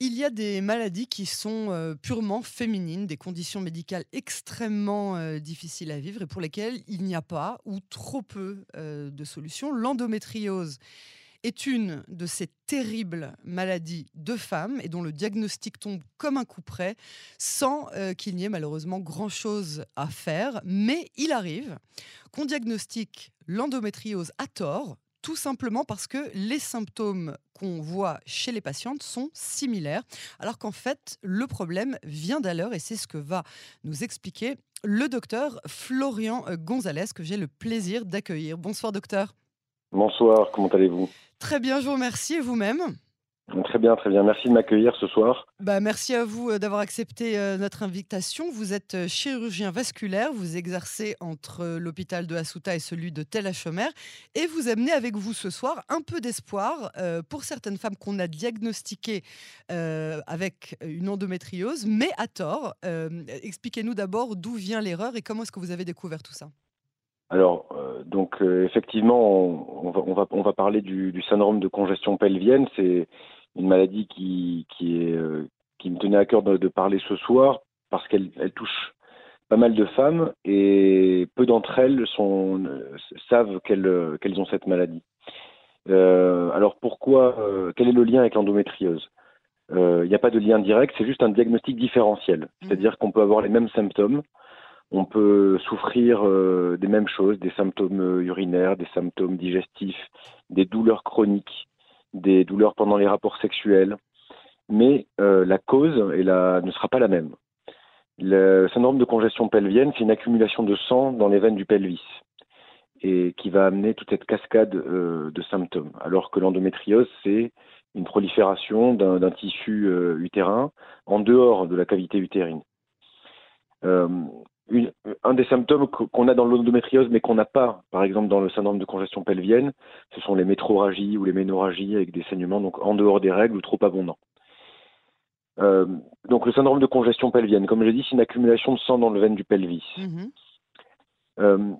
Il y a des maladies qui sont euh, purement féminines, des conditions médicales extrêmement euh, difficiles à vivre et pour lesquelles il n'y a pas ou trop peu euh, de solutions. L'endométriose est une de ces terribles maladies de femmes et dont le diagnostic tombe comme un coup près sans qu'il n'y ait malheureusement grand-chose à faire. Mais il arrive qu'on diagnostique l'endométriose à tort, tout simplement parce que les symptômes qu'on voit chez les patientes sont similaires, alors qu'en fait, le problème vient d'ailleurs, et c'est ce que va nous expliquer le docteur Florian Gonzalez, que j'ai le plaisir d'accueillir. Bonsoir docteur. Bonsoir, comment allez-vous? Très bien, je vous remercie, et vous-même? Très bien, très bien. Merci de m'accueillir ce soir. Bah, merci à vous euh, d'avoir accepté euh, notre invitation. Vous êtes euh, chirurgien vasculaire, vous exercez entre l'hôpital de Asuta et celui de Tel Achomer et vous amenez avec vous ce soir un peu d'espoir pour certaines femmes qu'on a diagnostiquées avec une endométriose, mais à tort. Expliquez-nous d'abord d'où vient l'erreur et comment est-ce que vous avez découvert tout ça alors, donc effectivement, on, va, on, va, parler du, du syndrome de congestion pelvienne. C'est une maladie qui, qui, est, euh, qui me tenait à cœur de, parler ce soir parce qu'elle elle touche pas mal de femmes et peu d'entre elles sont, savent qu'elles qu'elles ont cette maladie. Euh, alors pourquoi euh, Quel est le lien avec l'endométriose? Il n'y a pas de lien direct, c'est juste un diagnostic différentiel. Mmh. C'est-à-dire qu'on peut avoir les mêmes symptômes, on peut souffrir des mêmes choses, des symptômes urinaires, des symptômes digestifs, des douleurs chroniques, des douleurs pendant les rapports sexuels, mais euh, la cause ne sera pas la même. Le syndrome de congestion pelvienne, c'est une accumulation de sang dans les veines du pelvis et qui va amener toute cette cascade euh, de symptômes. Alors que l'endométriose, c'est une prolifération d'un tissu euh, utérin en dehors de la cavité utérine un des symptômes qu'on a dans l'endométriose mais qu'on n'a pas, par exemple dans le syndrome de congestion pelvienne, ce sont les métroragies ou les ménorragies avec des saignements donc en dehors des règles ou trop abondants. Euh, donc le syndrome de congestion pelvienne, comme je dit, c'est une accumulation de sang dans le veine du pelvis. Mm-hmm. Euh,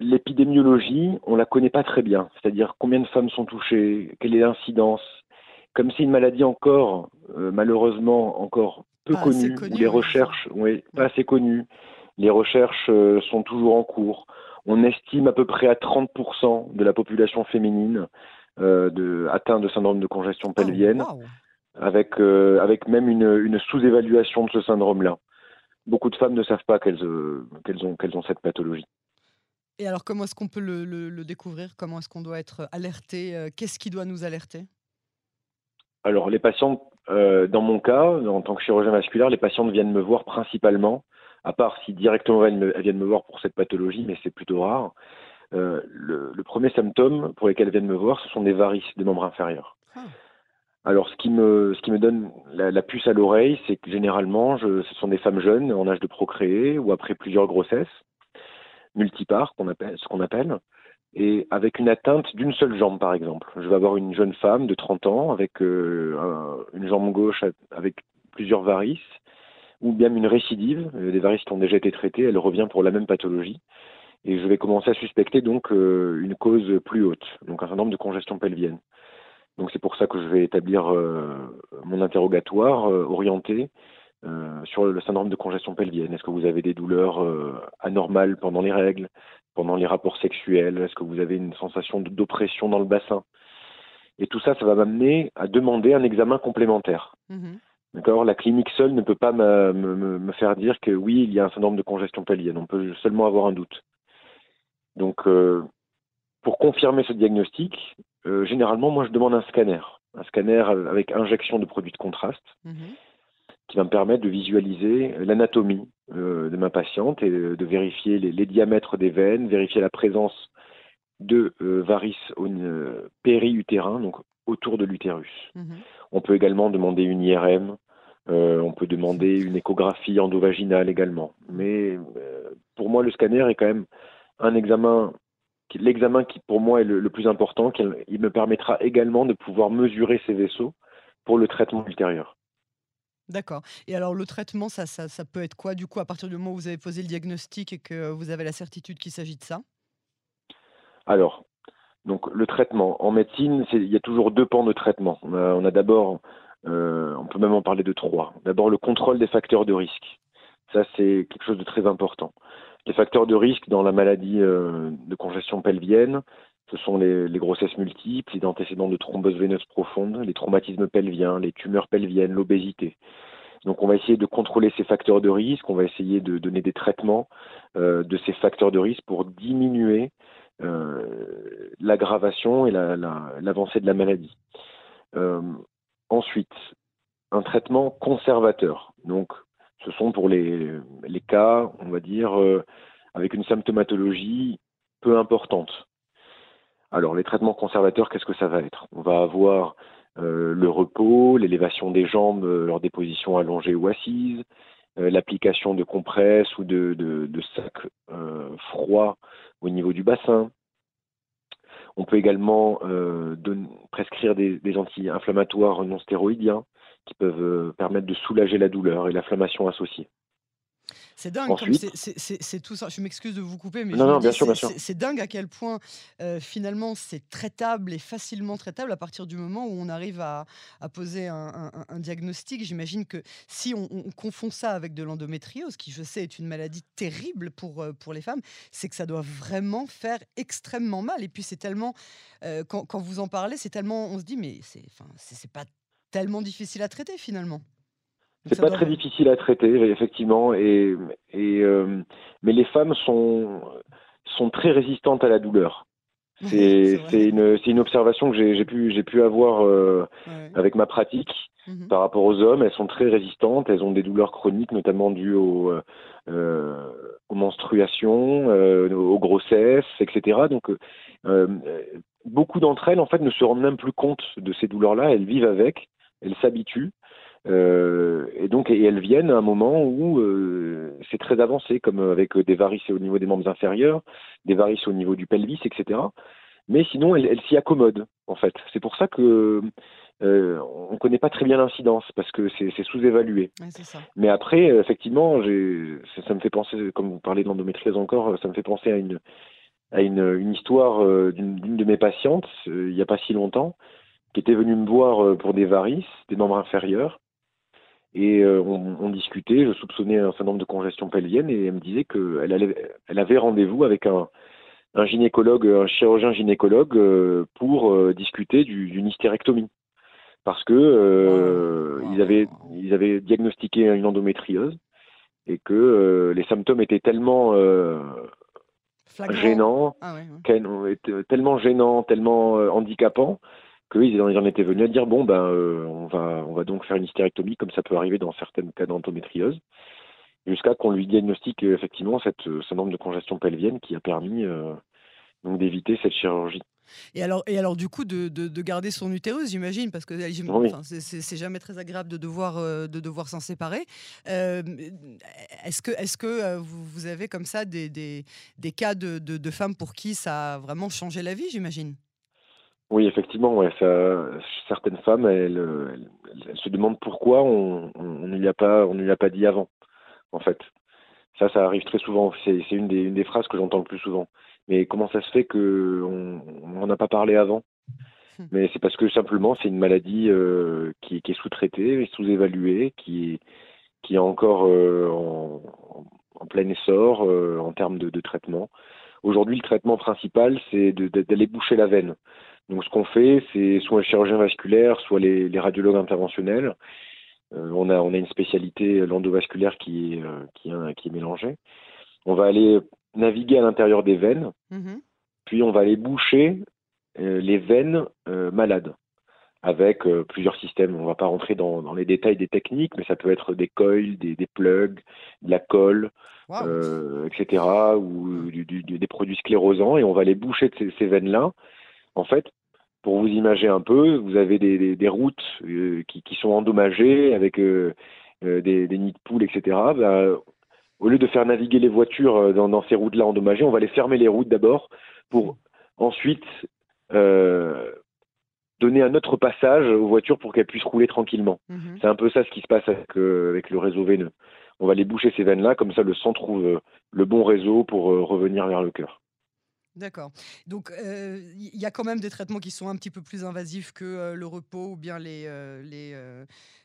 l'épidémiologie, on la connaît pas très bien, c'est-à-dire combien de femmes sont touchées, quelle est l'incidence. Comme c'est une maladie encore, euh, malheureusement, encore peu connue, ou les recherches, oui, pas assez connues, les recherches euh, sont toujours en cours. On estime à peu près à 30% de la population féminine euh, de, atteinte de syndrome de congestion ah, pelvienne, avec, euh, avec même une, sous-évaluation de ce syndrome-là. Beaucoup de femmes ne savent pas qu'elles qu'elles ont, qu'elles ont cette pathologie. Et alors, comment est-ce qu'on peut le, le, découvrir? Comment est-ce qu'on doit être alerté? Qu'est-ce qui doit nous alerter? Alors, les patientes, dans mon cas, en tant que chirurgien vasculaire, les patientes viennent me voir principalement à part si directement elles, viennent me voir pour cette pathologie, mais c'est plutôt rare. Euh, le, premier symptôme pour lesquels elles viennent me voir, ce sont des varices des membres inférieurs. Ah. Alors, ce qui me, ce qui me donne la, puce à l'oreille, c'est que généralement, je, ce sont des femmes jeunes en âge de procréer ou après plusieurs grossesses, multipares, qu'on appelle, ce qu'on appelle, et avec une atteinte d'une seule jambe, par exemple. Je vais avoir une jeune femme de 30 ans avec euh, une jambe gauche avec plusieurs varices ou bien une récidive, euh, des varices qui ont déjà été traitées, elle revient pour la même pathologie. Et je vais commencer à suspecter donc euh, une cause plus haute, donc un syndrome de congestion pelvienne. Donc c'est pour ça que je vais établir euh, mon interrogatoire orienté sur le syndrome de congestion pelvienne. Est-ce que vous avez des douleurs anormales pendant les règles, pendant les rapports sexuels? Est-ce que vous avez une sensation d'oppression dans le bassin? Et tout ça, ça va m'amener à demander un examen complémentaire. Mmh la clinique seule ne peut pas me, faire dire que oui, il y a un syndrome de congestion pelvienne. On peut seulement avoir un doute. Donc, euh, pour confirmer ce diagnostic, euh, généralement, moi, je demande un scanner. Un scanner avec injection de produits de contraste mhm. qui va me permettre de visualiser l'anatomie euh, de ma patiente et de vérifier les, diamètres des veines, vérifier la présence de varices périutérin, donc autour de l'utérus. Mhm. On peut également demander une IRM, euh, on peut demander une échographie endovaginale également. Mais euh, pour moi, le scanner est quand même un examen, l'examen qui pour moi est le, plus important. Il me permettra également de pouvoir mesurer ces vaisseaux pour le traitement ultérieur. D'accord. Et alors le traitement, ça, ça, peut être quoi du coup à partir du moment où vous avez posé le diagnostic et que vous avez la certitude qu'il s'agit de ça? Alors, donc le traitement en médecine, il y a toujours deux pans de traitement. On a, d'abord on peut même en parler de trois. D'abord, le contrôle des facteurs de risque. Ça, c'est quelque chose de très important. Les facteurs de risque dans la maladie de congestion pelvienne, ce sont les, grossesses multiples, les antécédents de thrombose veineuse profonde, les traumatismes pelviens, les tumeurs pelviennes, l'obésité. Donc on va essayer de contrôler ces facteurs de risque, on va essayer de donner des traitements euh, de ces facteurs de risque pour diminuer euh, l'aggravation et l'avancée de la maladie. Euh, ensuite, un traitement conservateur. Donc ce sont pour les, cas, on va dire, avec une symptomatologie peu importante. Alors les traitements conservateurs, qu'est-ce que ça va être? On va avoir euh, le repos, l'élévation des jambes euh, lors des positions allongées ou assises, euh, l'application de compresses ou de, sacs froids au niveau du bassin. On peut également prescrire des, des anti-inflammatoires non stéroïdiens qui peuvent permettre de soulager la douleur et l'inflammation associée. C'est dingue, c'est tout ça. Je m'excuse de vous couper, mais c'est dingue à quel point euh, finalement c'est traitable et facilement traitable à partir du moment où on arrive à, poser un, diagnostic. J'imagine que si on, confond ça avec de l'endométriose, qui je sais est une maladie terrible pour, euh, pour les femmes, c'est que ça doit vraiment faire extrêmement mal. Et puis c'est tellement, euh, quand, quand, vous en parlez, c'est tellement, on se dit, mais c'est pas tellement difficile à traiter finalement. C'est pas très difficile à traiter, effectivement, et, et euh, mais les femmes sont sont très résistantes à la douleur. C'est une, une observation que j'ai pu, pu avoir euh, avec ma pratique mhm. par rapport aux hommes. Elles sont très résistantes, elles ont des douleurs chroniques, notamment dues aux, euh, aux menstruations, aux grossesses, etc. Donc, beaucoup d'entre elles, en fait, ne se rendent même plus compte de ces douleurs-là. Elles vivent avec, elles s'habituent. Euh, et donc, et elles viennent à un moment où euh, c'est très avancé, comme avec des varices au niveau des membres inférieurs, des varices au niveau du pelvis, etc. Mais sinon, elles, s'y accommodent, en fait. C'est pour ça que euh, on ne connaît pas très bien l'incidence, parce que c'est sous-évalué. Mais après, effectivement, ça, ça me fait penser, comme vous parlez d'endométriose encore, ça me fait penser à une, à une, une histoire d'une de mes patientes, il n'y a pas si longtemps, qui était venue me voir pour des varices, des membres inférieurs, et euh, on, discutait, je soupçonnais un certain nombre de congestions pelviennes et elle me disait qu'elle elle avait rendez-vous avec un, gynécologue, un chirurgien gynécologue euh, pour euh, discuter d'une hystérectomie. Parce que ils, avaient, ils avaient diagnostiqué une endométriose et que les symptômes étaient tellement gênants, ah tellement gênants, tellement handicapants qu'ils en étaient venus à dire bon ben euh, on va on va donc faire une hystérectomie comme ça peut arriver dans certains cas d'endométriose jusqu'à qu'on lui diagnostique euh, effectivement cette, ce nombre de congestion pelvienne qui a permis euh, donc d'éviter cette chirurgie. Et alors, et alors du coup, de, de, garder son utérus, j'imagine, parce que c'est jamais très agréable de devoir, de devoir s'en séparer. est-ce que, est -ce que vous, avez comme ça des, des, des cas de, de, femmes pour qui ça a vraiment changé la vie, j'imagine? Oui, effectivement, ouais, ça, certaines femmes, elles, se demandent pourquoi on, ne lui a pas, on ne lui a pas dit avant, en fait. Ça, ça arrive très souvent. C'est une des, une des phrases que j'entends le plus souvent. Mais comment ça se fait qu'on n'en a pas parlé avant? Hmm. Mais c'est parce que simplement, c'est une maladie euh, qui, qui, est sous-traitée, sous-évaluée, qui, qui est encore euh, en, en, plein essor euh, en termes de, de traitement. Aujourd'hui, le traitement principal, c'est d'aller boucher la veine. Donc ce qu'on fait, c'est soit les chirurgiens vasculaires, soit les, radiologues interventionnels. Euh, on, a, on a une spécialité l'endovasculaire qui est, euh, qui, qui est mélangée. On va aller naviguer à l'intérieur des veines, mm-hmm. puis on va aller boucher euh, les veines malades avec plusieurs systèmes. On ne va pas rentrer dans, dans, les détails des techniques, mais ça peut être des coils, des, des plugs, de la colle, etc., ou du, des produits sclérosants, et on va les boucher de ces, ces veines-là en fait, pour vous imaginer un peu, vous avez des, routes euh, qui, sont endommagées avec euh, euh, des, nids de poules, etc. Bah, au lieu de faire naviguer les voitures dans, ces routes-là endommagées, on va les fermer les routes d'abord pour ensuite donner un autre passage aux voitures pour qu'elles puissent rouler tranquillement. Mhm. C'est un peu ça ce qui se passe avec, avec le réseau veineux. On va les boucher ces veines-là, comme ça le sang trouve le bon réseau pour revenir vers le cœur. D'accord. Donc, il y a quand même des traitements qui sont un petit peu plus invasifs que le repos ou bien les, les,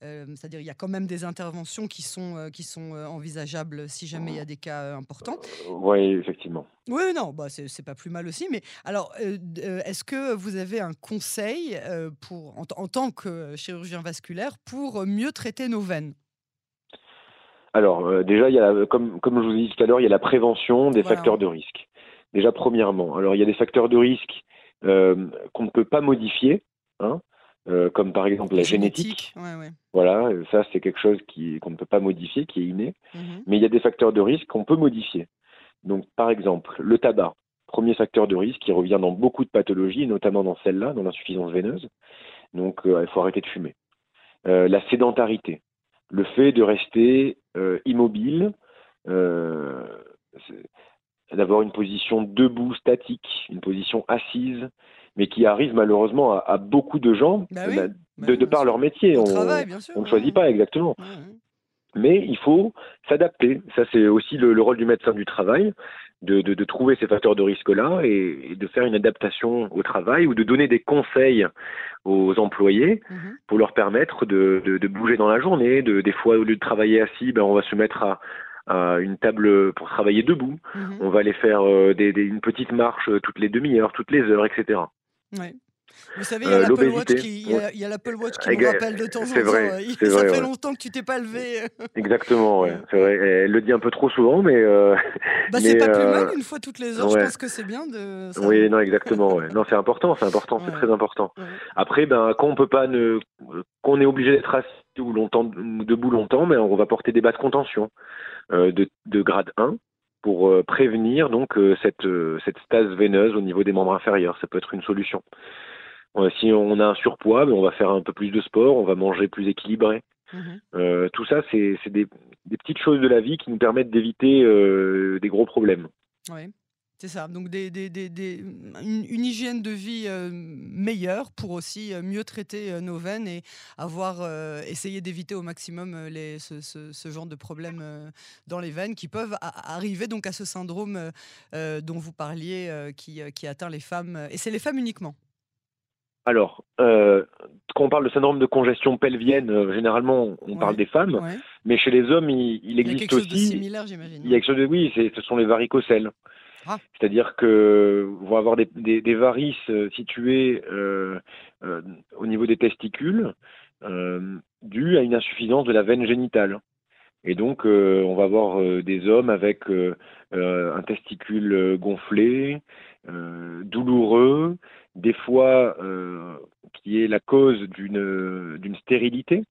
c'est-à-dire il y a quand même des interventions qui sont, qui sont envisageables si jamais il y a des cas importants. Oui, effectivement. Oui, non, bah, c'est pas plus mal aussi. Mais alors, est-ce que vous avez un conseil pour, en, tant que chirurgien vasculaire pour mieux traiter nos veines? Alors, déjà, il y a, comme, comme je vous ai dit tout à l'heure, il y a la prévention des facteurs de risque. Déjà, premièrement. Alors, il y a des facteurs de risque qu'on ne peut pas modifier. Hein, euh, comme par exemple la génétique. Voilà, ça c'est quelque chose qu'on ne peut pas modifier, qui est inné. Mhm. Mais il y a des facteurs de risque qu'on peut modifier. Donc par exemple, le tabac, premier facteur de risque qui revient dans beaucoup de pathologies, notamment dans celle-là, dans l'insuffisance veineuse. Donc euh, il faut arrêter de fumer. Euh, la sédentarité, le fait de rester immobile, d'avoir une position debout statique, une position assise, mais qui arrive malheureusement à, beaucoup de gens bah bah, bah de, par leur métier. on, ne choisit pas exactement. Mais il faut s'adapter. Ça, c'est aussi le, rôle du médecin du travail, de, trouver ces facteurs de risque-là et, de faire une adaptation au travail ou de donner des conseils aux employés mhm. pour leur permettre de, bouger dans la journée. De, des fois, au lieu de travailler assis, ben, on va se mettre à, une table pour travailler debout. Mhm. On va aller faire euh, une petite marche toutes les demi-heures, toutes les heures, etc. Vous savez, il y a euh, l'Apple Watch qui, il y a, l'Apple Watch qui nous rappelle de temps en temps. ça fait longtemps que tu t'es pas levé. Exactement, ouais. c'est vrai. Elle le dit un peu trop souvent, mais. Euh, bah, c'est pas plus euh, mal une fois toutes les heures. Je pense que c'est bien de. Oui, non, exactement. Ouais. Non, c'est important, c'est important, c'est très important. Après, ben, quand on peut pas ne, qu'on est obligé d'être assis ou longtemps, debout longtemps, mais ben, on va porter des bas de contention de, de grade 1 pour euh, prévenir donc euh, cette, euh, cette stase veineuse au niveau des membres inférieurs. Ça peut être une solution. si on a un surpoids, ben, on va faire un peu plus de sport, on va manger plus équilibré. Mhm. tout ça, c'est des, des, petites choses de la vie qui nous permettent d'éviter des gros problèmes. C'est ça, donc des, des, des, une, hygiène de vie euh, meilleure pour aussi euh, mieux traiter euh, nos veines et avoir essayé d'éviter au maximum les, ce, ce, genre de problèmes dans les veines qui peuvent arriver donc à ce syndrome dont vous parliez qui, qui, atteint les femmes. Et c'est les femmes uniquement alors, quand on parle de syndrome de congestion pelvienne, généralement, on parle des femmes, mais chez les hommes, il, existe aussi. Il y a quelque chose de similaire, j'imagine. Il y a quelque chose de, oui, ce sont les varicocèles. Ah. C'est-à-dire que vont avoir des, varices euh, situées euh, euh, au niveau des testicules euh, dues à une insuffisance de la veine génitale. Et donc, on va avoir des hommes avec un testicule gonflé, douloureux, des fois qui est la cause d'une stérilité.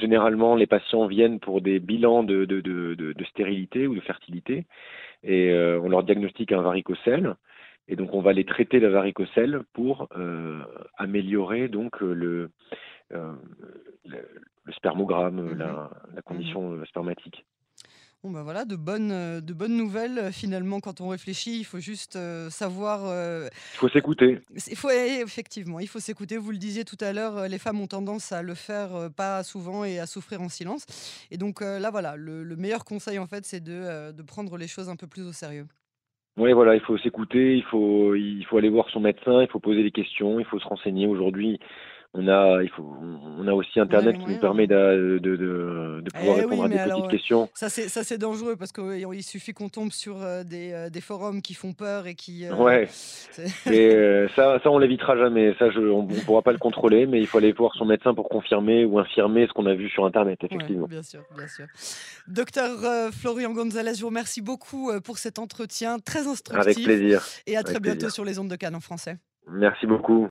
Généralement, les patients viennent pour des bilans de, de, de, de stérilité ou de fertilité et euh, on leur diagnostique un varicocèle. Et donc on va les traiter la varicocèle pour euh, améliorer donc euh, le, le, spermogramme, mhm. la, la, condition mhm. spermatique. Bon ben voilà, de bonnes, de bonnes nouvelles finalement quand on réfléchit. Il faut juste savoir. il faut s'écouter. Il faut effectivement, il faut s'écouter. Vous le disiez tout à l'heure, les femmes ont tendance à le faire pas souvent et à souffrir en silence. Et donc là voilà, le, meilleur conseil en fait, c'est de, de prendre les choses un peu plus au sérieux. Oui, voilà, il faut s'écouter, il faut, il faut aller voir son médecin, il faut poser des questions, il faut se renseigner. Aujourd'hui, on a, il faut, on a aussi Internet qui nous permet de, de, de, de pouvoir eh répondre à des petites questions. Ça, c'est dangereux parce qu'il suffit qu'on tombe sur euh, des, euh, des, forums qui font peur et qui. Euh, ouais. et ça, ça, on l'évitera jamais. Ça, je, on ne pourra pas le contrôler, mais il faut aller voir son médecin pour confirmer ou infirmer ce qu'on a vu sur Internet, effectivement. bien sûr, bien sûr. Docteur Florian Gonzalez, je vous remercie beaucoup pour cet entretien très instructif. Avec plaisir. Et à très bientôt sur les ondes de Cannes en français. Merci beaucoup.